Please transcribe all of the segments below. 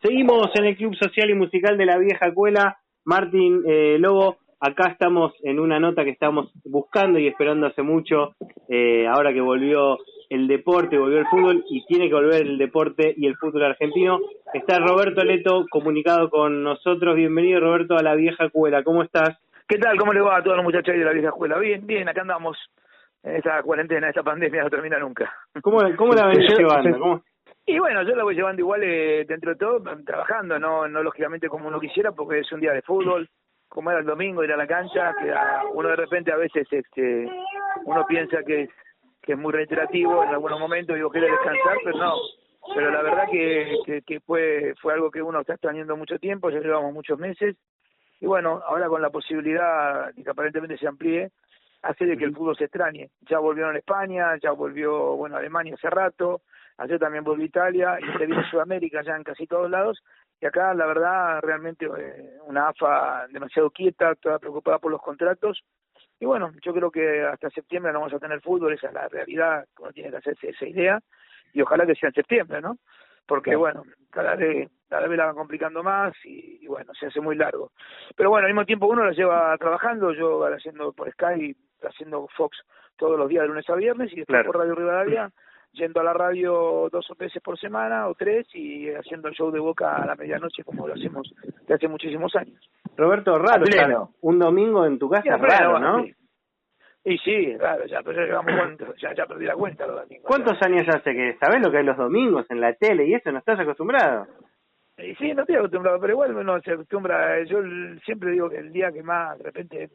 Seguimos en el Club Social y Musical de la Vieja Cuela. Martín eh, Lobo, acá estamos en una nota que estamos buscando y esperando hace mucho, eh, ahora que volvió el deporte, volvió el fútbol y tiene que volver el deporte y el fútbol argentino. Está Roberto Leto comunicado con nosotros. Bienvenido Roberto a la Vieja Cuela. ¿Cómo estás? ¿Qué tal? ¿Cómo le va a todos los muchachos de la Vieja Escuela? Bien, bien, acá andamos en esta cuarentena, esta pandemia no termina nunca. ¿Cómo, cómo la venís llevando? ¿Cómo? Y bueno, yo la voy llevando igual eh, dentro de todo, trabajando, no no lógicamente como uno quisiera, porque es un día de fútbol, como era el domingo, ir a la cancha, que uno de repente a veces este uno piensa que es, que es muy reiterativo en algunos momentos, digo, quiere descansar, pero no. Pero la verdad que, que, que fue fue algo que uno está extrañando mucho tiempo, ya llevamos muchos meses, y bueno, ahora con la posibilidad de que aparentemente se amplíe, hace de que el fútbol se extrañe. Ya volvieron a España, ya volvió, bueno, Alemania hace rato, ayer también volvió Italia, y se viene Sudamérica ya en casi todos lados, y acá la verdad realmente eh, una AFA demasiado quieta, toda preocupada por los contratos, y bueno, yo creo que hasta septiembre no vamos a tener fútbol, esa es la realidad, uno tiene que hacerse esa idea, y ojalá que sea en septiembre, ¿no? Porque bueno, cada vez, cada vez la van complicando más y, bueno, se hace muy largo. Pero bueno, al mismo tiempo uno la lleva trabajando, yo haciendo por Sky, haciendo Fox todos los días de lunes a viernes y después por Radio Rivadavia yendo a la radio dos o veces por semana o tres y haciendo el show de Boca a la medianoche como lo hacemos desde hace muchísimos años. Roberto, raro, claro. un domingo en tu casa, raro, ¿no? Y sí, raro, ya, pero ya ya, ya perdí la cuenta los domingos. ¿Cuántos años hace que sabes lo que es los domingos en la tele y eso? ¿No estás acostumbrado? Y sí, no estoy acostumbrado, pero igual uno se acostumbra. Yo siempre digo que el día que más, de repente,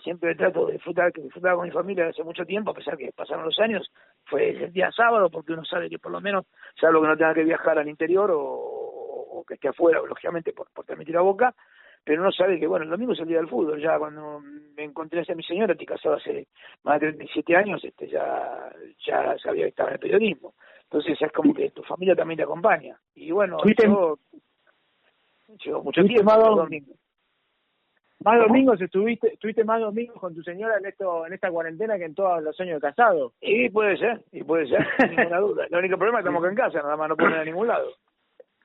siempre trato de disfrutar, que disfrutaba con mi familia hace mucho tiempo, a pesar que pasaron los años, fue el día sábado, porque uno sabe que por lo menos, salvo que no tenga que viajar al interior o, o que esté afuera, lógicamente por, por transmitir a boca, pero uno sabe que, bueno, el domingo es el día del fútbol. Ya cuando me encontré a mi señora, estoy casado hace más de 37 años, este ya ya sabía que estaba en el periodismo. Entonces es como que tu familia también te acompaña. Y bueno, yo, yo mucho tiempo. Más, domingo. Más domingos estuviste, estuviste más domingos con tu señora en esto en esta cuarentena que en todos los años de casado. Y puede ser, y puede ser, ninguna duda. El único problema es que estamos acá en casa, nada más no ponen a ningún lado.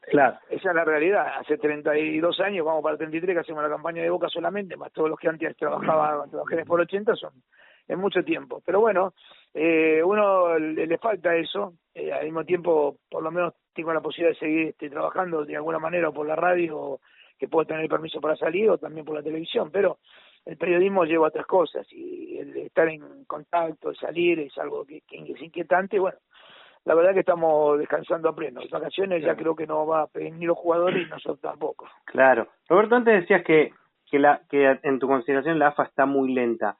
Claro. Esa es la realidad. Hace 32 años, vamos para el 33, que hacemos la campaña de Boca solamente, más todos los que antes trabajaban, trabajé por 80, son es mucho tiempo. Pero bueno, eh, uno le, le falta eso. Eh, al mismo tiempo, por lo menos tengo la posibilidad de seguir este, trabajando de alguna manera o por la radio, que puedo tener permiso para salir, o también por la televisión. Pero el periodismo lleva otras cosas y el estar en contacto, el salir, es algo que, que es inquietante. Bueno, la verdad que estamos descansando a pleno. Las vacaciones ya creo que no va a pedir ni los jugadores y nosotros tampoco. Claro. Roberto, antes decías que, que, la, que en tu consideración la AFA está muy lenta.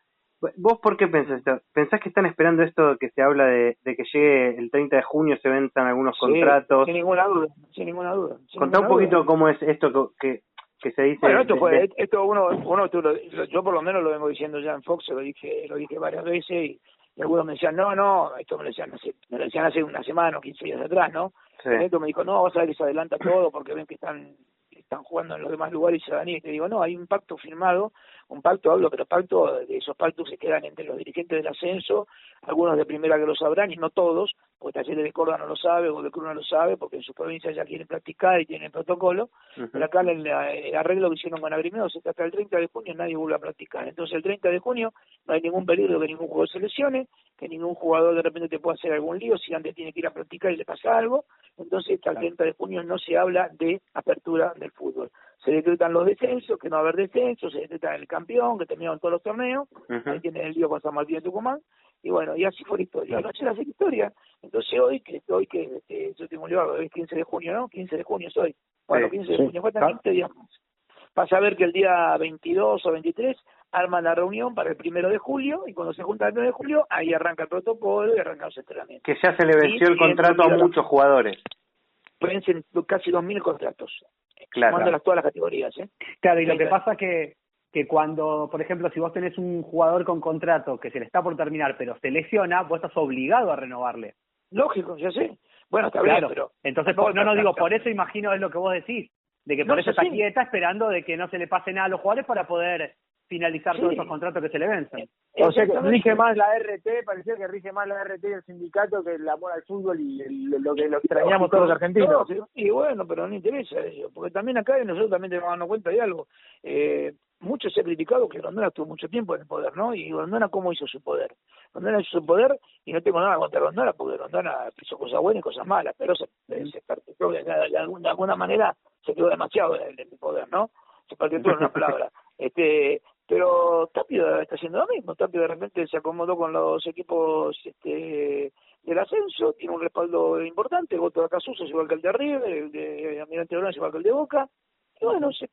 ¿Vos por qué pensás esto? ¿Pensás que están esperando esto que se habla de, de que llegue el 30 de junio, se ventan algunos contratos? Sin ninguna duda, sin ninguna duda. Contá un poquito cómo es esto que, que se dice. Bueno, esto, fue, esto uno, uno tú lo, yo por lo menos lo vengo diciendo ya en Fox, lo dije, lo dije varias veces y y algunos me decían, no, no, esto me lo decían hace, me lo decían hace una semana o 15 días atrás, ¿no? Sí. Esto me dijo, no, vas a ver que se adelanta todo porque ven que están están jugando en los demás lugares y se van ir. Te digo, no, hay un pacto firmado, un pacto, hablo, pero pacto, de esos pactos se quedan entre los dirigentes del ascenso, algunos de primera que lo sabrán y no todos, porque Talleres de Córdoba no lo sabe, o de Cruz no lo sabe, porque en su provincia ya quieren practicar y tienen protocolo, pero acá el, el, arreglo que hicieron con Agrimedos es que hasta el 30 de junio nadie vuelve a practicar. Entonces el 30 de junio no hay ningún peligro que ningún jugador se lesione, que ningún jugador de repente te pueda hacer algún lío si antes tiene que ir a practicar y le pasa algo, entonces hasta el 30 de junio no se habla de apertura del fútbol se decretan los descensos, que no va a haber descensos, se decreta el campeón, que terminaron todos los torneos, ahí tiene el lío con San Martín de Tucumán, y bueno, y así fue la historia. Anoche la historia. Entonces hoy, que hoy que este, yo tengo un libro, hoy es 15 de junio, ¿no? 15 de junio soy. Bueno, 15 de junio, faltan 20 días más. Vas a ver que el día 22 o 23 arman la reunión para el primero de julio y cuando se junta el primero de julio, ahí arranca el protocolo y arrancan los entrenamientos. Que ya se le venció el contrato a muchos jugadores. Vencen casi 2.000 contratos. Claro. Las, todas las categorías, ¿eh? Claro, y lo que pasa que que cuando, por ejemplo, si vos tenés un jugador con contrato que se le está por terminar, pero se lesiona, vos estás obligado a renovarle. Lógico, ya sé. Bueno, está claro. bien, pero... Entonces, no, no, digo, por eso imagino es lo que vos decís, de que por eso está quieta esperando de que no se le pase nada a los jugadores para poder finalizar todos esos contratos que se le vencen. O sea que rige más la RT, parecía que rige más la RT del sindicato que el amor al fútbol y lo que lo extrañamos todos los argentinos. y bueno, pero no interesa eso, porque también acá nosotros también tenemos que darnos cuenta de algo. Eh, mucho se ha criticado que Rondona estuvo mucho tiempo en el poder, ¿no? Y Rondona, ¿cómo hizo su poder? Rondona hizo su poder y no tengo nada contra Rondona, porque Rondona hizo cosas buenas y cosas malas, pero se, se de, de, alguna, de alguna manera se quedó demasiado en el poder, ¿no? Se partió en una palabra. Este, pero Tapio está haciendo lo mismo. Tapio de repente se acomodó con los equipos este, del ascenso, tiene un respaldo importante. El voto de Acasuso igual que el de River, el de Almirante Brown igual que el de Boca. Y bueno, se,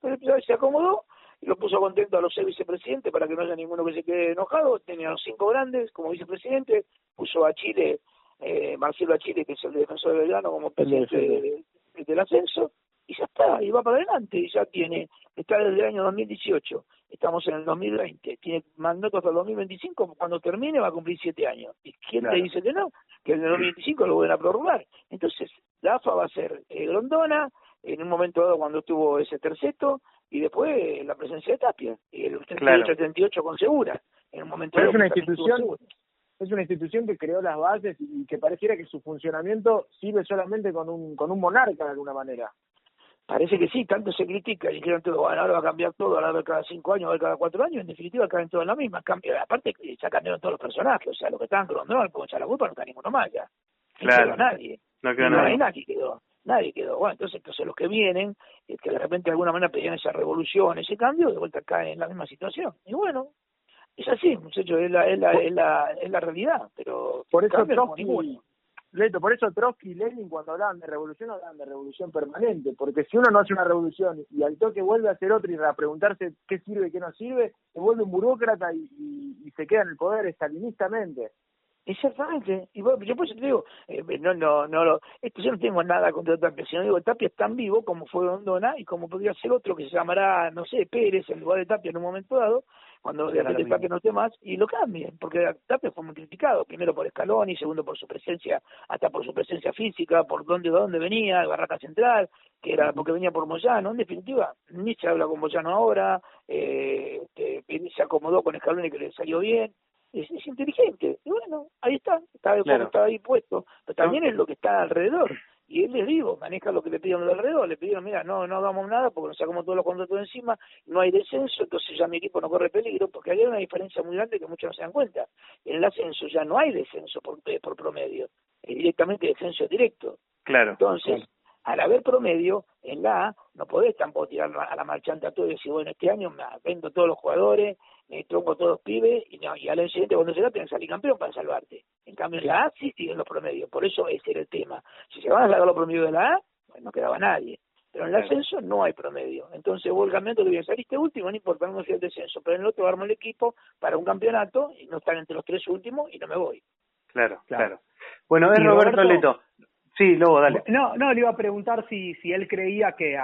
se acomodó y lo puso contento a los seis vicepresidentes para que no haya ninguno que se quede enojado. Tenía a los cinco grandes como vicepresidente, puso a Chile, eh, Marcelo a Chile, que es el defensor de Belgrano, como presidente del ascenso y ya está, y va para adelante, y ya tiene, está desde el año 2018, estamos en el 2020, tiene mandato hasta el 2025, cuando termine va a cumplir siete años. ¿Y quién te dice que no? Que en el 2025 lo van a prorrogar. Entonces, la AFA va a ser eh, Grondona, en un momento dado cuando tuvo ese terceto, y después la presencia de Tapia, y el 38-38 con Segura, en un momento Pero es una institución es una institución que creó las bases y que pareciera que su funcionamiento sirve solamente con un, con un monarca de alguna manera. Parece que sí, tanto se critica, y dijeron todo, bueno, ahora va a cambiar todo, ahora va a haber cada cinco años, va a haber cada cuatro años, en definitiva caen todos en la misma. Cambia, aparte ya cambiaron todos los personajes, o sea, los que estaban con echar la culpa, no está ninguno más ya. Claro. No quedó nadie. No quedó nadie. nadie quedó. Nadie quedó. Bueno, entonces, entonces los que vienen, que de repente de alguna manera pedían esa revolución, ese cambio, de vuelta caen en la misma situación. Y bueno, es así, muchachos, es la, es la, es la, es la realidad, pero por eso ninguno. Leto, por eso Trotsky y Lenin cuando hablaban de revolución hablaban de revolución permanente, porque si uno no hace una revolución y al toque vuelve a hacer otra y a preguntarse qué sirve y qué no sirve, se vuelve un burócrata y, se queda en el poder estalinistamente. Exactamente. Y bueno, yo por eso te digo, eh, no, no, no, esto yo no tengo nada contra Tapia, sino digo, Tapia es tan vivo como fue Ondona y como podría ser otro que se llamará, no sé, Pérez en lugar de Tapia en un momento dado, cuando de repente no esté más, y lo cambien, porque Tapia fue muy criticado, primero por Scaloni, segundo por su presencia, hasta por su presencia física, por dónde, dónde venía, Barraca Central, que era porque venía por Moyano, en definitiva, ni se habla con Moyano ahora, eh, se acomodó con Scaloni que le salió bien, es, inteligente, y bueno, ahí está, está, está ahí puesto, pero también es lo que está alrededor, y él les digo, maneja lo que le pidieron de alrededor, le pidieron, mira, no, no hagamos nada porque nos sacamos todos los contratos de encima, no hay descenso, entonces ya mi equipo no corre peligro, porque hay una diferencia muy grande que muchos no se dan cuenta. En el ascenso ya no hay descenso por, eh, por promedio, es directamente descenso directo. Claro. Entonces, al haber promedio, en la A, no podés tampoco tirar a la marchanta a todo y decir, bueno, este año me vendo todos los jugadores, me tronco todos los pibes, y, no, y al año siguiente cuando se da tienes que salir campeón para salvarte. En cambio, en la A sí siguen los promedios, por eso ese era el tema. Si se van a sacar los promedios de la A, pues no quedaba nadie. Pero en el ascenso no hay promedio. Entonces vos el campeonato le voy a saliste último, no importa, no soy el descenso, pero en el otro armo el equipo para un campeonato y no están entre los tres últimos y no me voy. Claro, claro. Bueno, es Roberto Leto. Sí, luego dale. No, no, le iba a preguntar si, si él creía que,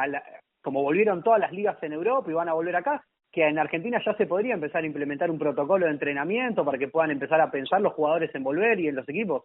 como volvieron todas las ligas en Europa y van a volver acá, que en Argentina ya se podría empezar a implementar un protocolo de entrenamiento para que puedan empezar a pensar los jugadores en volver y en los equipos.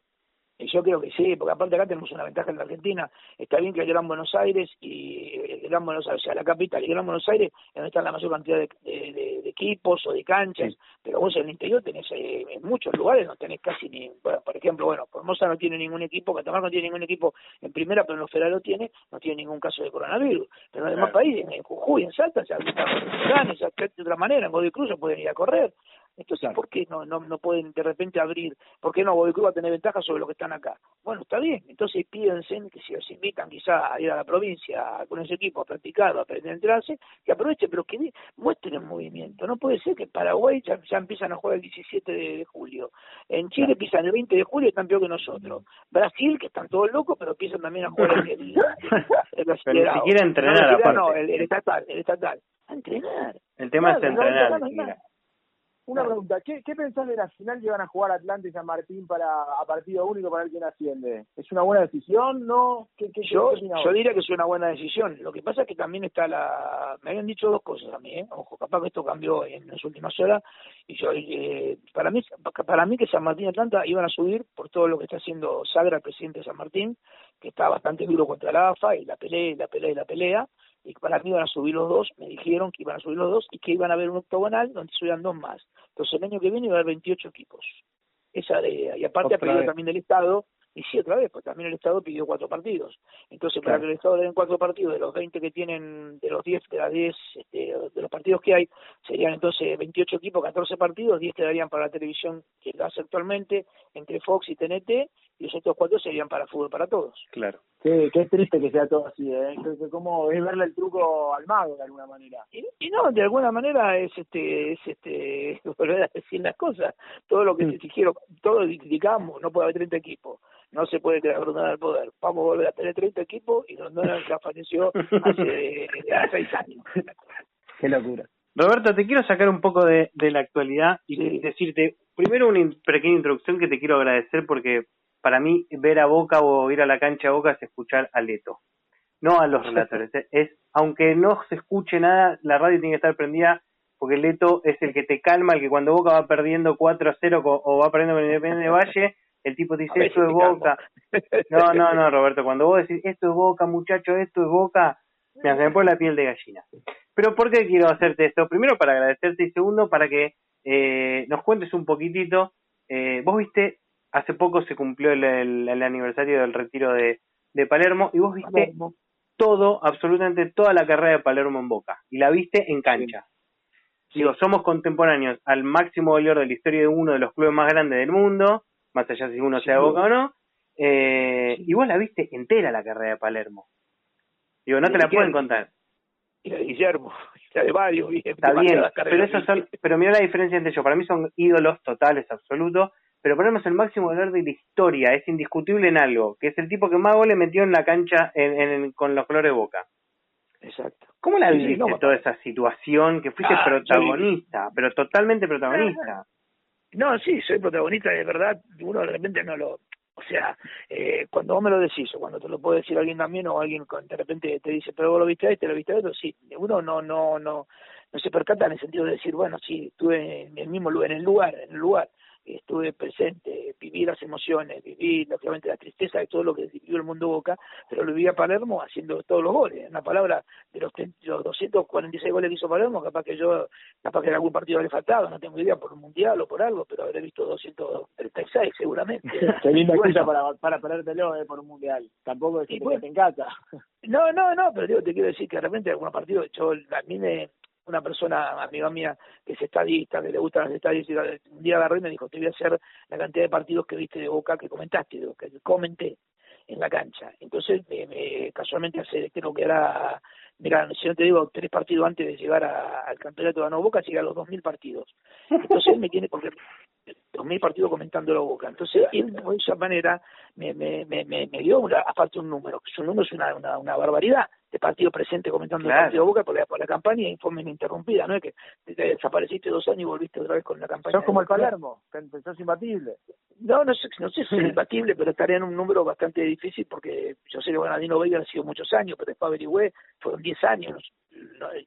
Yo creo que sí, porque aparte acá tenemos una ventaja en la Argentina. Está bien que el Gran Buenos Aires y el Gran Buenos Aires, o sea, la capital el Gran Buenos Aires, es donde están la mayor cantidad de, de, equipos o de canchas, pero vos en el interior tenés eh, en muchos lugares no tenés casi ni, bueno, por ejemplo, bueno, Formosa no tiene ningún equipo, Catamarca no tiene ningún equipo en primera, pero en los federales lo tiene, no tiene ningún caso de coronavirus. Pero en los demás países, en Jujuy, en Salta, se de otra manera, en Godoy Cruz se pueden ir a correr. Entonces, ¿por qué no, no, no pueden de repente abrir? ¿Por qué no Godoy Cruz va a tener ventaja sobre los que están acá? Bueno, está bien. Entonces, pídense que si os invitan quizá a ir a la provincia con ese equipo a practicar, a aprender a entrarse, que aprovechen, pero que muestren el movimiento. No puede ser que Paraguay ya, empiezan a jugar el 17 de, julio. En Chile empiezan el 20 de julio y están peor que nosotros. Brasil, que están todos locos, pero empiezan también a jugar el, el, el, ni siquiera entrenar, aparte. No, el, estatal, el estatal. A entrenar. El tema es entrenar. Una pregunta, ¿Qué, ¿qué pensás de la final que van a jugar Atlante y San Martín para a partido único para el quien asciende? ¿Es una buena decisión? ¿No? ¿Qué, qué, yo, yo diría que es una buena decisión. Lo que pasa es que también está la... Me habían dicho dos cosas a mí, ¿eh? Ojo, capaz que esto cambió en las últimas horas. Y yo, eh, para mí para mí que San Martín y Atlanta iban a subir por todo lo que está haciendo Sagra, el presidente de San Martín, que está bastante duro contra la AFA y la pelea y la pelea y la pelea y para mí iban a subir los dos, me dijeron que iban a subir los dos y que iban a haber un octogonal donde subían dos más. Entonces el año que viene iba a haber 28 equipos. Esa de, y aparte ha pedido también del Estado y sí, otra vez, pues también el Estado pidió cuatro partidos. Entonces, para que el Estado le den cuatro partidos de los 20 que tienen, de los 10, de las 10, este, de los partidos que hay, serían entonces 28 equipos, 14 partidos, 10 quedarían para la televisión que hace actualmente, entre Fox y TNT, y los otros cuatro serían para fútbol para todos. Claro. Qué, qué triste que sea todo así, ¿eh? Como es verle el truco al mago de alguna manera. Y, no, de alguna manera es este, es este, volver a decir las cosas. Todo lo que mm. se dijeron, todo lo criticamos, no puede haber 30 equipos no se puede quedar Grondona al poder. Vamos a volver a tener 30 equipos y Grondona ya falleció hace, seis años. Qué locura. Roberto, te quiero sacar un poco de, de la actualidad y decirte, primero una pequeña introducción que te quiero agradecer porque para mí ver a Boca o ir a la cancha a Boca es escuchar a Leto, no a los relatores. es aunque no se escuche nada, la radio tiene que estar prendida porque Leto es el que te calma, el que cuando Boca va perdiendo 4 a 0 o va perdiendo con Independiente Valle, el tipo dice, esto es Boca. No, no, no, Roberto, cuando vos decís, esto es Boca, muchacho, esto es Boca, me hace por la piel de gallina. Pero ¿por qué quiero hacerte esto? Primero para agradecerte y segundo para que eh, nos cuentes un poquitito. Eh, vos viste, hace poco se cumplió el, el, aniversario del retiro de, de Palermo y vos viste todo, absolutamente toda la carrera de Palermo en Boca y la viste en cancha. Digo, somos contemporáneos al máximo valor de la historia de uno de los clubes más grandes del mundo, más allá si uno sea Boca o no. Eh, y vos la viste entera la carrera de Palermo. Digo, no te la pueden contar. Y la de Guillermo, y la de varios. Está bien, pero, eso son, pero mira la diferencia entre ellos. Para mí son ídolos totales, absolutos. Pero Palermo es el máximo valor de la historia, es indiscutible en algo, que es el tipo que más goles metió en la cancha en, con los colores de Boca. Exacto. ¿Cómo la viste toda esa situación que fuiste ah, protagonista, pero totalmente protagonista? No, sí, soy protagonista, de verdad, uno de repente no lo... O sea, eh, cuando vos me lo decís, o cuando te lo puede decir alguien también, o alguien de repente te dice, pero vos lo viste a este, lo viste a otro, sí, uno no, no, no, no se percata en el sentido de decir, bueno, sí, estuve en el mismo lugar, en el lugar, en el lugar, estuve presente, viví las emociones, viví lógicamente la tristeza de todo lo que vivió el mundo Boca, pero lo viví a Palermo haciendo todos los goles. En la palabra, de los, los 246 goles que hizo Palermo, capaz que yo, capaz que en algún partido le faltaba, no tengo idea, por un mundial o por algo, pero habré visto 236 seguramente. Qué linda excusa para, para ponértelo eh, por un mundial. Tampoco es que te encanta. No, no, no, pero digo, te quiero decir que de repente algunos partidos, yo a mí me, una persona, amiga mía, que es estadista, que le gustan las estadísticas, un día agarré y me dijo, te voy a hacer la cantidad de partidos que viste de Boca que comentaste, que comenté en la cancha. Entonces, me, casualmente hace, creo que era, mira, si no te digo, tres partidos antes de llegar al campeonato de no Boca, llega a los dos mil partidos. Entonces me tiene, porque dos mil partidos comentando la Boca. Entonces él de esa manera me, me, me, me, dio, aparte un número, que su número es una, una, una barbaridad de partido presente comentando el partido de Boca por la, por la campaña informe ininterrumpida, ¿no? Es que te desapareciste dos años y volviste otra vez con la campaña. Sos como el Palermo, sos imbatible. No, no sé, no sé si es imbatible, pero estaría en un número bastante difícil porque yo sé que Bonadino Vega ha sido muchos años, pero después averigüé, fueron 10 años.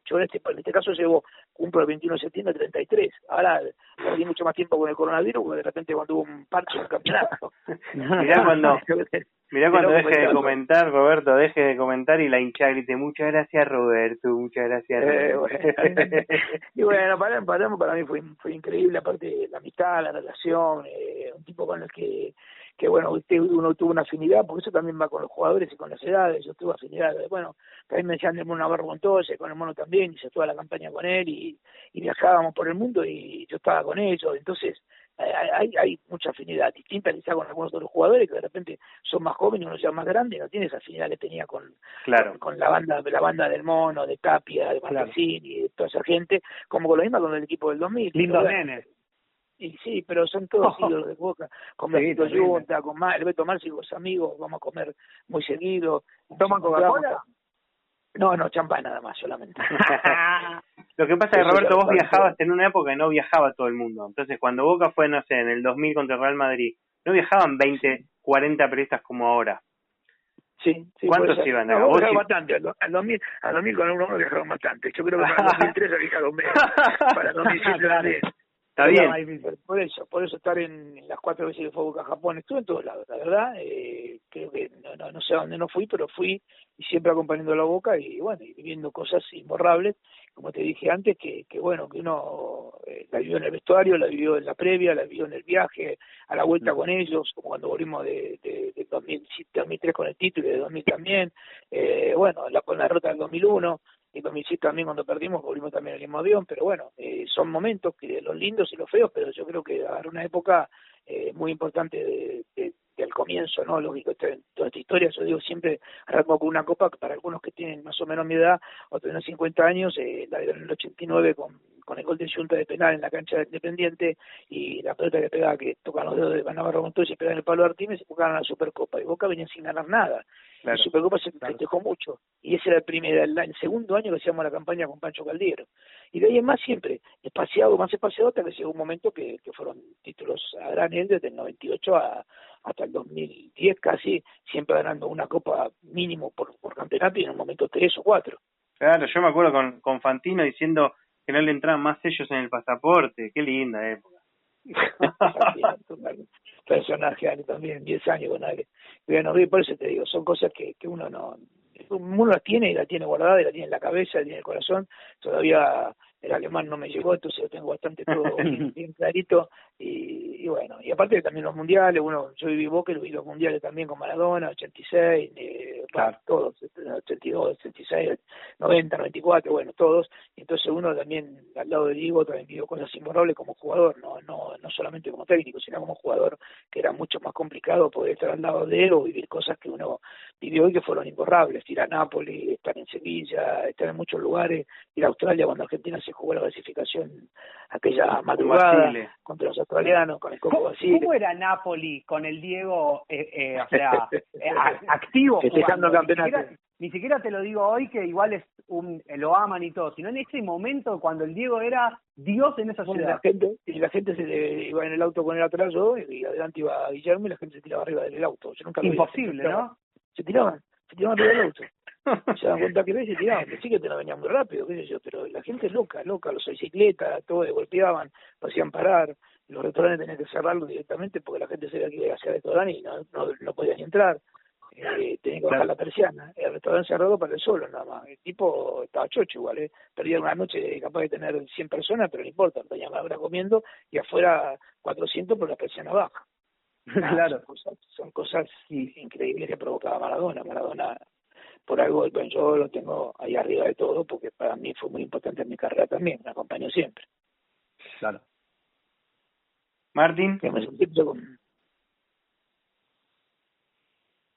Yo en este, en este caso llevo, cumplo el 21 de septiembre 33. Ahora perdí mucho más tiempo con el coronavirus porque de repente cuando hubo un parche en el campeonato. Mirá cuando, mirá cuando deje de comentar, Roberto, deje de comentar y la hinchada grite, muchas gracias Roberto, muchas gracias. Eh, y bueno, para, para, para mí fue, fue increíble, aparte la amistad, la relación, eh, un tipo con el que que bueno, uno tuvo una afinidad, porque eso también va con los jugadores y con las edades, yo tuve afinidad, bueno, también me decían de Mono Navarro con con el mono también, hice toda la campaña con él y, y viajábamos por el mundo y yo estaba con ellos, entonces hay, hay mucha afinidad distinta quizá con algunos otros jugadores que de repente son más jóvenes, uno sea más grande, no tiene esa afinidad que tenía con, claro. con, la banda la banda del Mono, de Tapia, de Martesín y de toda esa gente, como con lo mismo con el equipo del 2000. Lindo nenes. Y sí, pero son todos ídolos de Boca, con sí, Junta, con el Beto Marci, los amigos, vamos a comer muy seguido. ¿Toman Coca-Cola? No, no, champán nada más, solamente. Lo que pasa es que Roberto, vos viajabas en una época que no viajaba todo el mundo. Entonces, cuando Boca fue, no sé, en el 2000 contra Real Madrid, no viajaban 20, 40 periodistas como ahora. Sí, sí. ¿Cuántos iban a no, vos bastante. Al 2000, al 2000 con uno viajaron bastante. Yo creo que para el 2003 ha viajado menos. para el 2007 también. Está bien. Por eso, por eso estar en, las cuatro veces que fue Boca a Japón, estuve en todos lados, la verdad. Eh, creo que no, no, no sé a dónde no fui, pero fui y siempre acompañando a la Boca y bueno, y viviendo cosas imborrables, como te dije antes, que, que bueno, que uno eh, la vivió en el vestuario, la vivió en la previa, la vivió en el viaje, a la vuelta mm. con ellos, como cuando volvimos de, de, de 2003 con el título y de 2000 también, eh, bueno, la, con la derrota del 2001 y 2006 también cuando perdimos volvimos también el mismo avión, pero bueno, eh, son momentos que los lindos y los feos, pero yo creo que habrá una época eh, muy importante de, de, del comienzo, ¿no? Lógico, este, toda esta historia, yo digo siempre, arranco con una copa para algunos que tienen más o menos mi edad, o tienen 50 años, eh, la dieron en el 89 con, con el gol de Junta de penal en la cancha de Independiente y la pelota que pegaba, que tocan los dedos de Navarro Montoya y pega en el palo de Artimes y jugaban a la Supercopa. Y Boca venía sin ganar nada. La Supercopa se festejó mucho. Y ese era el primer, el, segundo año que hacíamos la campaña con Pancho Caldiero. Y de ahí en más siempre, espaciado, más espaciado, hasta que llegó un momento que, que fueron títulos a gran nivel desde el 98 a, hasta el 2010 casi, siempre ganando una copa mínimo por, por campeonato y en un momento tres o cuatro. Claro, yo me acuerdo con, con Fantino diciendo que no le entraban más sellos en el pasaporte, qué linda época. personaje también, 10 años con alguien. Bueno, por eso te digo, son cosas que, que uno no, uno las tiene y la tiene guardada y la tiene en la cabeza, la tiene en el corazón. Todavía el alemán no me llegó, entonces lo tengo bastante todo bien, clarito. Y, y, bueno, y aparte también los mundiales, uno, yo viví Boca y los mundiales también con Maradona, 86, eh, claro. todos, 82, 86, 90, 94, bueno, todos. Y entonces uno también, al lado de Diego, también vivió cosas imborrables como jugador, no, no, no solamente como técnico, sino como jugador, que era mucho más complicado poder estar al lado de él o vivir cosas que uno y que fueron imborrables, ir a Nápoles, estar en Sevilla, estar en muchos lugares, ir a Australia cuando Argentina se jugó la clasificación aquella madrugada contra los australianos, con el Coco Basile. ¿Cómo era Napoli con el Diego, eh, eh, o sea, eh, activo? Ni siquiera, te lo digo hoy que igual es un, lo aman y todo, sino en ese momento cuando el Diego era Dios en esa ciudad. La gente, y la gente se iba en el auto con él atrás yo, y adelante iba Guillermo y la gente se tiraba arriba del auto. Yo nunca Imposible, ¿no? Se tiraban, se tiraban arriba del auto. se dan cuenta que ves y tiraban, que sí que te la venían muy rápido, qué sé yo, pero la gente es loca, loca, los bicicletas, todo, golpeaban, lo hacían parar, los restaurantes tenían que cerrarlo directamente porque la gente se iba hacia el restaurante y no, no, no podían entrar, eh, tenían que bajar la persiana, el restaurante cerrado para el solo nada más, el tipo estaba chocho igual, eh. perdía una noche capaz de tener 100 personas, pero no importa, tenía hora comiendo y afuera 400 por la persiana baja. claro. Son cosas, son cosas increíbles que provocaba Maradona. Maradona por algo bueno, yo lo tengo ahí arriba de todo porque para mí fue muy importante en mi carrera también, me acompañó siempre. Claro. Martín.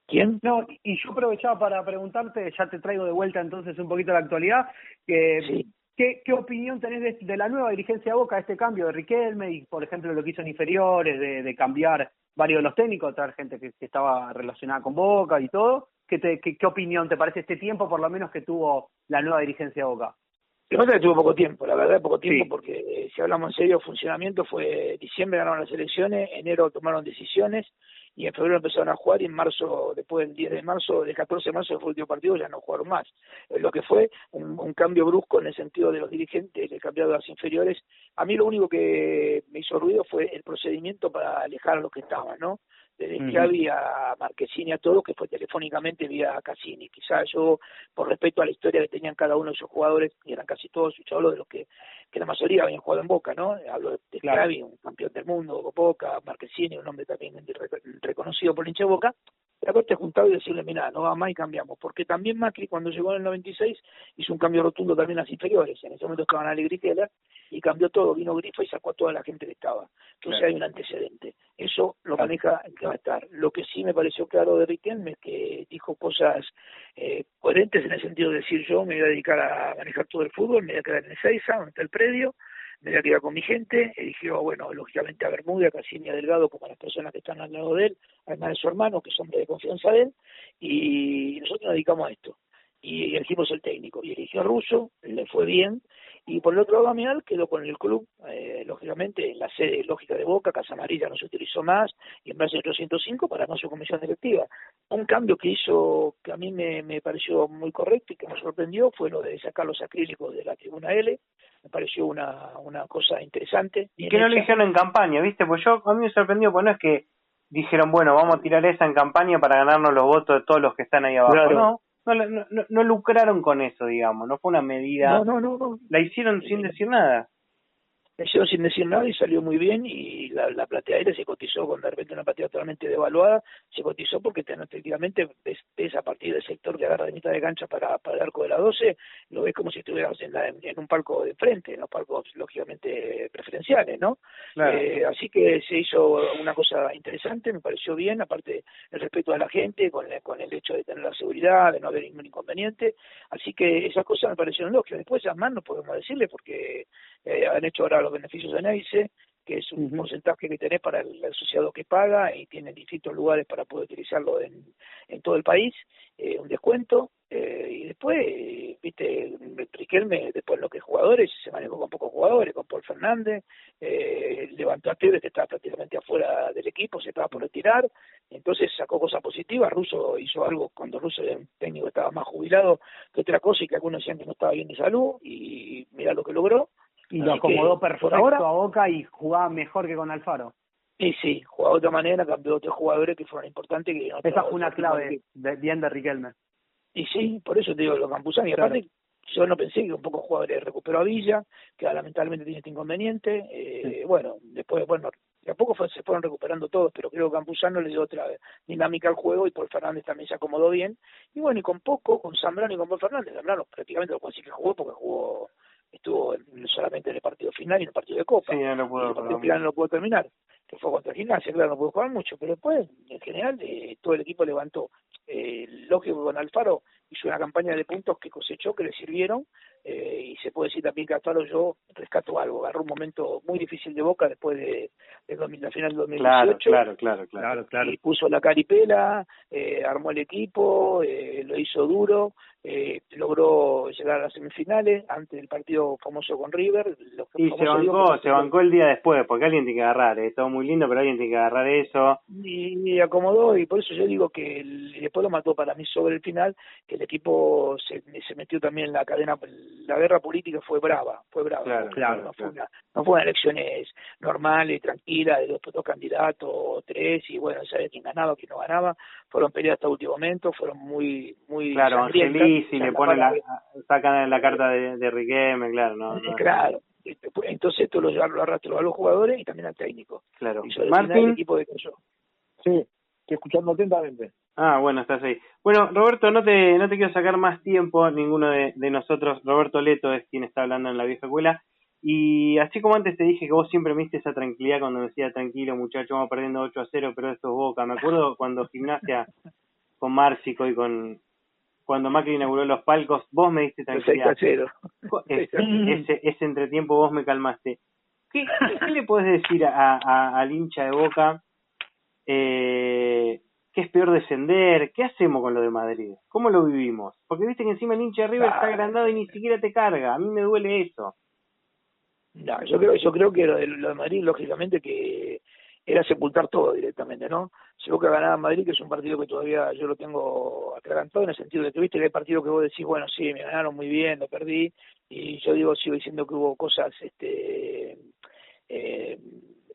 ¿Quién? No, y yo aprovechaba para preguntarte, ya te traigo de vuelta entonces un poquito la actualidad, que, ¿qué, ¿qué opinión tenés de, la nueva dirigencia de Boca, este cambio de Riquelme y, por ejemplo, lo que hizo en inferiores, de, de cambiar varios de los técnicos, traer gente que, que estaba relacionada con Boca y todo? ¿Qué, te, qué, opinión te parece este tiempo, por lo menos, que tuvo la nueva dirigencia de Boca? Lo que que tuvo poco tiempo, la verdad, poco tiempo, porque eh, si hablamos en serio, funcionamiento fue diciembre ganaron las elecciones, enero tomaron decisiones y en febrero empezaron a jugar y en marzo, después del 10 de marzo, del 14 de marzo, el último partido, ya no jugaron más. Eh, lo que fue un, un, cambio brusco en el sentido de los dirigentes, el cambiado de las inferiores. A mí lo único que me hizo ruido fue el procedimiento para alejar a los que estaban, ¿no? desde -huh. a Marquesini a todos, que fue telefónicamente vía Cassini. Quizás yo, por respeto a la historia que tenían cada uno de esos jugadores, y eran casi todos, yo hablo de los que, que la mayoría habían jugado en Boca, ¿no? Hablo de claro. un campeón del mundo, Boca, Marquesini, un hombre también reconocido por el hincha de Boca, la corte juntado y decirle, mira, no va más y cambiamos. Porque también Macri, cuando llegó en el 96, hizo un cambio rotundo también a las inferiores. En ese momento estaban Ale Gritela y cambió todo. Vino Grifa y sacó a toda la gente que estaba. Entonces claro. hay un antecedente. Eso lo maneja el que va a estar. Lo que sí me pareció claro de Riquelme es que dijo cosas eh, coherentes en el sentido de decir yo me voy a dedicar a manejar todo el fútbol, me voy a quedar en Ezeiza, donde está el predio, me voy a quedar con mi gente, eligió, bueno, lógicamente a Bermuda, a Cassini, a Delgado, como las personas que están al lado de él, además de su hermano, que son de confianza de él, y nosotros nos dedicamos a esto. Y elegimos el técnico, y eligió a Russo, le fue bien, Y por el otro lado, Damián quedó con el club, eh, lógicamente, en la sede lógica de Boca, Casa Amarilla no se utilizó más, y en base a 805 para más su comisión directiva. Un cambio que hizo, que a mí me, me pareció muy correcto y que me sorprendió, fue lo de sacar los acrílicos de la tribuna L, me pareció una, una cosa interesante. Y que no lo hicieron en campaña, ¿viste? Pues yo, a mí me sorprendió, pues no es que dijeron, bueno, vamos a tirar esa en campaña para ganarnos los votos de todos los que están ahí abajo. No, no, no, no, lucraron con eso, digamos, no fue una medida. No, no, no. no. La hicieron sin decir nada hicieron sin decir nada y salió muy bien y la, la plateadera se cotizó con de repente una platea totalmente devaluada, se cotizó porque efectivamente ves, a partir del sector que agarra de mitad de cancha para, para el arco de la 12, lo ves como si estuvieras en, en un palco de frente, en los palcos lógicamente preferenciales, ¿no? Eh, así que se hizo una cosa interesante, me pareció bien, aparte el respeto a la gente, con, con el hecho de tener la seguridad, de no haber ningún inconveniente, así que esas cosas me parecieron lógicas. Después más no podemos decirle porque eh, han hecho ahora los beneficios de NEICE, que es un porcentaje que tenés para el asociado que paga y tiene distintos lugares para poder utilizarlo en, en todo el país, eh, un descuento. Eh, y después, viste, Riquelme, después lo que jugadores, se manejó con pocos jugadores, con Paul Fernández, eh, levantó a Tevez que estaba prácticamente afuera del equipo, se estaba por retirar, entonces sacó cosas positivas, Russo hizo algo cuando Russo era un técnico estaba más jubilado que otra cosa y que algunos decían que no estaba bien de salud y mira lo que logró y lo acomodó perfecto ahora, a Boca y jugaba mejor que con Alfaro. Y sí, jugaba de otra manera, cambió otros jugadores que fueron importantes. Que Esa fue una clave de, bien de Riquelme. Y sí, por eso te digo, los Campuzani. Aparte, yo no pensé que un poco jugadores recuperó a Villa, que lamentablemente tiene este inconveniente. Eh, Bueno, después, bueno, de a poco se fueron recuperando todos, pero creo que Campuzano le dio otra dinámica al juego y Paul Fernández también se acomodó bien. Y bueno, y con poco, con Zambrano y con Paul Fernández, Zambrano prácticamente lo que jugó porque jugó solamente en el partido final y en el partido de Copa. Sí, no pudo, el partido final no pudo terminar, que fue contra Gimnasia, claro, no pudo jugar mucho, pero después, en general, eh, todo el equipo levantó. Eh, lógico con Alfaro hizo una campaña de puntos que cosechó, que le sirvieron, eh, y se puede decir también que Alfaro yo rescato algo, agarró un momento muy difícil de Boca después de, de, la final del 2018. Claro, claro, claro, claro, Y puso la caripela, eh, armó el equipo, eh, lo hizo duro, eh, logró llegar a las semifinales antes del partido famoso con River. y se bancó, se bancó el día después, porque alguien tiene que agarrar, es todo muy lindo, pero alguien tiene que agarrar eso. Y, acomodó, y por eso yo digo que después lo mató para mí sobre el final, que el equipo se, se metió también en la cadena, la guerra política fue brava, fue brava. Claro, no, Fue una, no fueron elecciones normales, tranquilas, de dos, dos candidatos, tres, y bueno, sabe quién ganaba, quién no ganaba, fueron peleas hasta último momento, fueron muy, muy Claro, y le ponen la, sacan la carta de, de Riquelme, claro, no, Claro. Entonces esto lo, lo arrastró a los jugadores y también al técnico. Claro. Y Martín. equipo de Sí, estoy escuchando atentamente. Ah, bueno, estás ahí. Bueno, Roberto, no te, no te quiero sacar más tiempo, ninguno de, de nosotros. Roberto Leto es quien está hablando en la vieja escuela. Y así como antes te dije que vos siempre me diste esa tranquilidad cuando me decía, tranquilo muchacho, vamos perdiendo 8 a 0, pero esto es Boca. Me acuerdo cuando gimnasia con Márcico y con, cuando Macri inauguró los palcos, vos me diste tranquilidad. Ese, ese, entretiempo vos me calmaste. ¿Qué, qué le podés decir a, a, al hincha de Boca? Eh, ¿Qué es peor descender? ¿Qué hacemos con lo de Madrid? ¿Cómo lo vivimos? Porque viste que encima el hincha de River está agrandado y ni siquiera te carga. A mí me duele eso. No, yo creo, yo creo que lo de, lo de Madrid, lógicamente, que era sepultar todo directamente, ¿no? Si Boca ganaba Madrid, que es un partido que todavía yo lo tengo atragantado en el sentido de que viste que hay partido que vos decís, bueno, sí, me ganaron muy bien, lo perdí, y yo digo, sigo diciendo que hubo cosas, este, eh,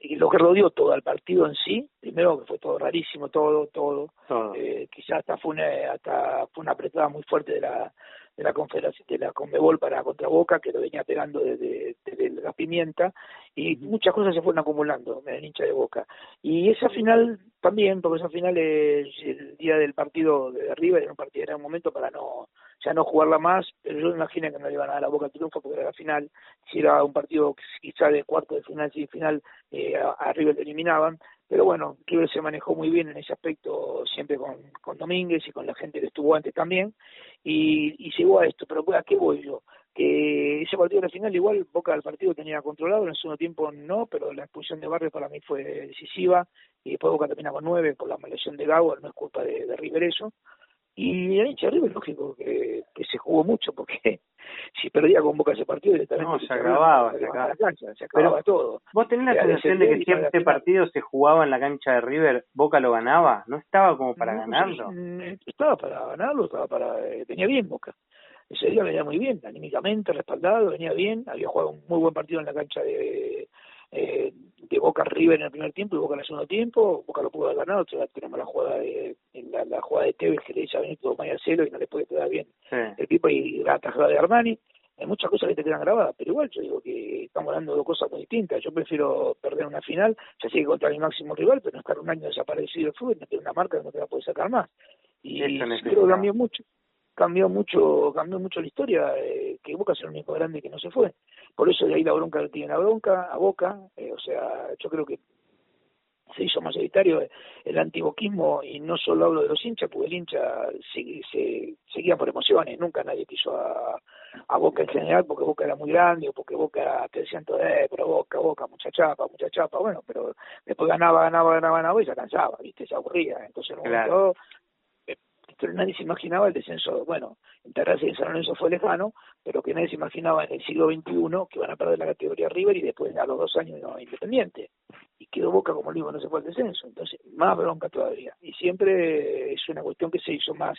y lo que rodeó todo al partido en sí, primero que fue todo rarísimo, todo, todo, Eh, quizás hasta fue una, hasta fue una apretada muy fuerte de la de la Confederación de la Conmebol para contra Boca que lo venía pegando desde, la pimienta y muchas cosas se fueron acumulando en el hincha de Boca. Y esa final también porque esa final es el día del partido de River era un partido era un momento para no ya no jugarla más pero yo me imagino que no le iban a dar la Boca el triunfo porque era la final si era un partido quizá de cuarto de final si final eh, a, River lo eliminaban pero bueno, River se manejó muy bien en ese aspecto, siempre con, con Domínguez y con la gente que estuvo antes también, y, y llegó a esto, pero ¿a qué voy yo? Que ese partido de la final igual Boca del partido tenía controlado, en el segundo tiempo no, pero la expulsión de Barrio para mí fue decisiva, y después Boca termina con nueve por la maldición de Gago, no es culpa de, de River eso, y el hincha River, lógico, que, que se jugó mucho, porque si perdía con Boca ese partido, no, se acababa, se acababa, cancha, se acababa todo. ¿Vos tenés la sensación de que si este partido se jugaba en la cancha de River, Boca lo ganaba? ¿No estaba como para ganarlo? estaba para ganarlo, estaba para eh, tenía bien Boca. Ese día venía muy bien, anímicamente, respaldado, venía bien, había jugado un muy buen partido en la cancha de, eh, de Boca River en el primer tiempo y Boca en el segundo tiempo, Boca lo pudo haber ganado, tenemos la jugada de, la, la jugada de Tevez que le dice a Benito Celo y no le puede quedar bien el tipo y la tajada de Armani, hay muchas cosas que te quedan grabadas, pero igual yo digo que estamos hablando de cosas muy distintas, yo prefiero perder una final, ya sé que contra mi máximo rival, pero no estar un año desaparecido el fútbol, no tener una marca que no te la puede sacar más. Y creo que cambió mucho cambió mucho cambió mucho la historia eh, que Boca es el único grande que no se fue. Por eso de ahí la bronca tiene la bronca a Boca eh, o sea yo creo que se hizo mayoritario el antiboquismo y no solo hablo de los hinchas porque el hincha se, se seguía por emociones nunca nadie quiso a, a Boca en general porque Boca era muy grande o porque Boca te decían todo eh, pero Boca Boca mucha chapa mucha chapa bueno pero después ganaba ganaba ganaba ganaba y se cansaba viste se aburría entonces en un momento pero nadie se imaginaba el descenso, bueno, Terraza y San Lorenzo fue lejano, pero que nadie se imaginaba en el siglo XXI que van a perder la categoría River y después a los dos años no, Independiente. Y quedó Boca como digo, no se fue el descenso, entonces más bronca todavía. Y siempre es una cuestión que se hizo más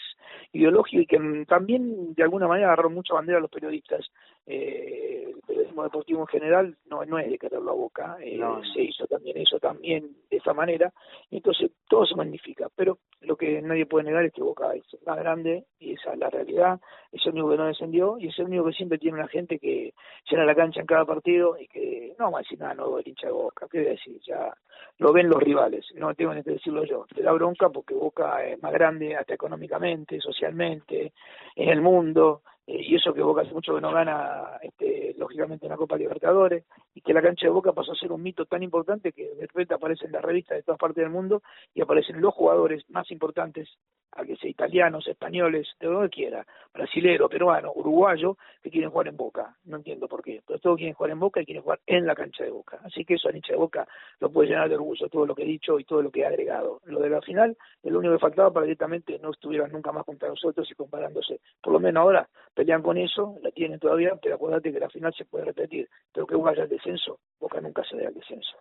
ideológica y que también de alguna manera agarró mucha bandera a los periodistas. Eh, el periodismo deportivo en general no, no es de quererlo a Boca, eh, se hizo también eso también de esa manera, y entonces todo se magnifica, pero lo que nadie puede negar es que Boca es más grande y esa es la realidad, es el único que no descendió y es el único que siempre tiene una gente que llena la cancha en cada partido y que no va a decir nada nuevo el hincha de Boca, qué voy a decir, ya lo ven los rivales, no tengo ni que decirlo yo, te da bronca porque Boca es más grande hasta económicamente, socialmente, en el mundo, eh, y eso que Boca hace mucho que no gana, este, lógicamente, una Copa Libertadores, y que la cancha de Boca pasó a ser un mito tan importante que de repente aparecen las revistas de todas partes del mundo y aparecen los jugadores más importantes a que sea italianos, españoles, de donde quiera, brasilero, peruano, uruguayo, que quieren jugar en Boca. No entiendo por qué, pero todos quieren jugar en Boca y quieren jugar en la cancha de Boca. Así que eso a hincha de Boca lo puede llenar de orgullo, todo lo que he dicho y todo lo que he agregado. Lo de la final, lo único que faltaba para directamente no estuvieran nunca más contra nosotros y comparándose. Por lo menos ahora pelean con eso, la tienen todavía, pero acuérdate que la final se puede repetir. Pero que vaya al descenso, Boca nunca se dé al descenso.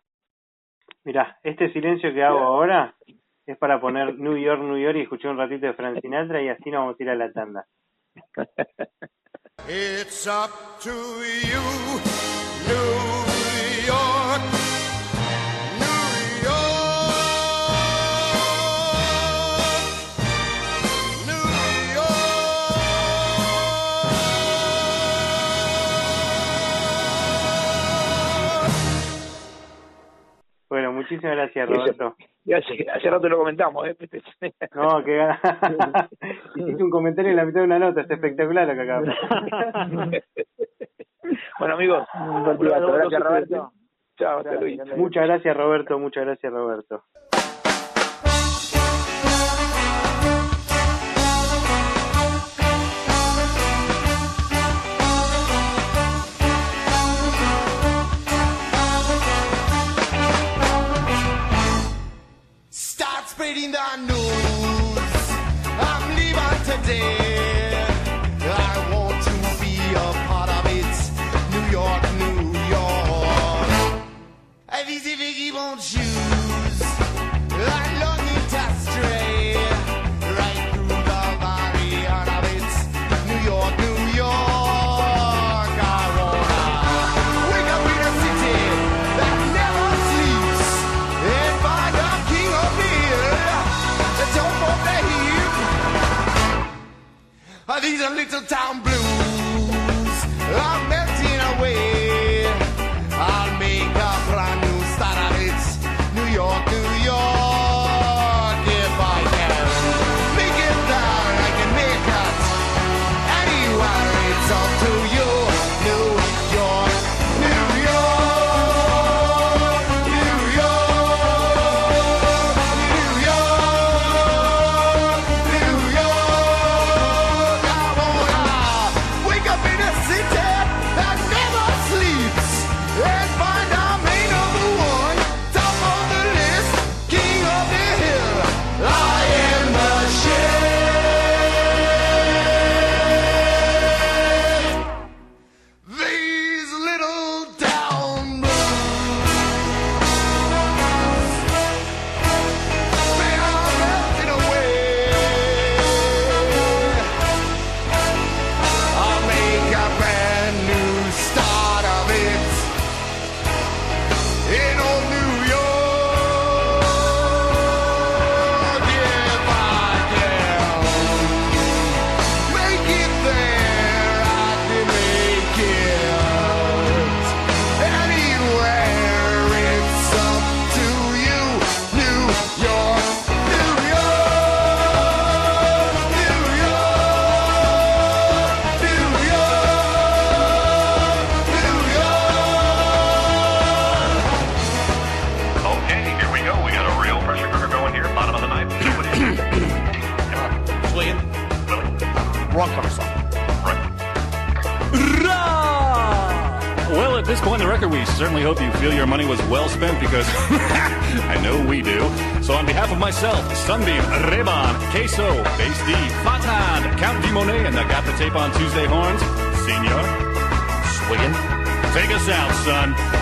Mira, este silencio que hago ahora es para poner New York, New York y escuchar un ratito de Frank Sinatra y así nos vamos a ir a la tanda. It's up to you, New Gracias, Roberto. Ya hace, hace rato lo comentamos, ¿eh? No, que hiciste un comentario en la mitad de una nota, es espectacular lo que acabas Bueno, amigos, gracias, Roberto. Chao, Muchas gracias, Roberto, muchas gracias, Roberto. Spreading the news. I'm leaving today. Little town blues. Certainly hope you feel your money was well spent because I know we do. So on behalf of myself, Sunbeam, Reban, Queso, Base D, Fatan, Count D Monet, and the Got the Tape on Tuesday Horns, Senior, Swiggin, take us out, son.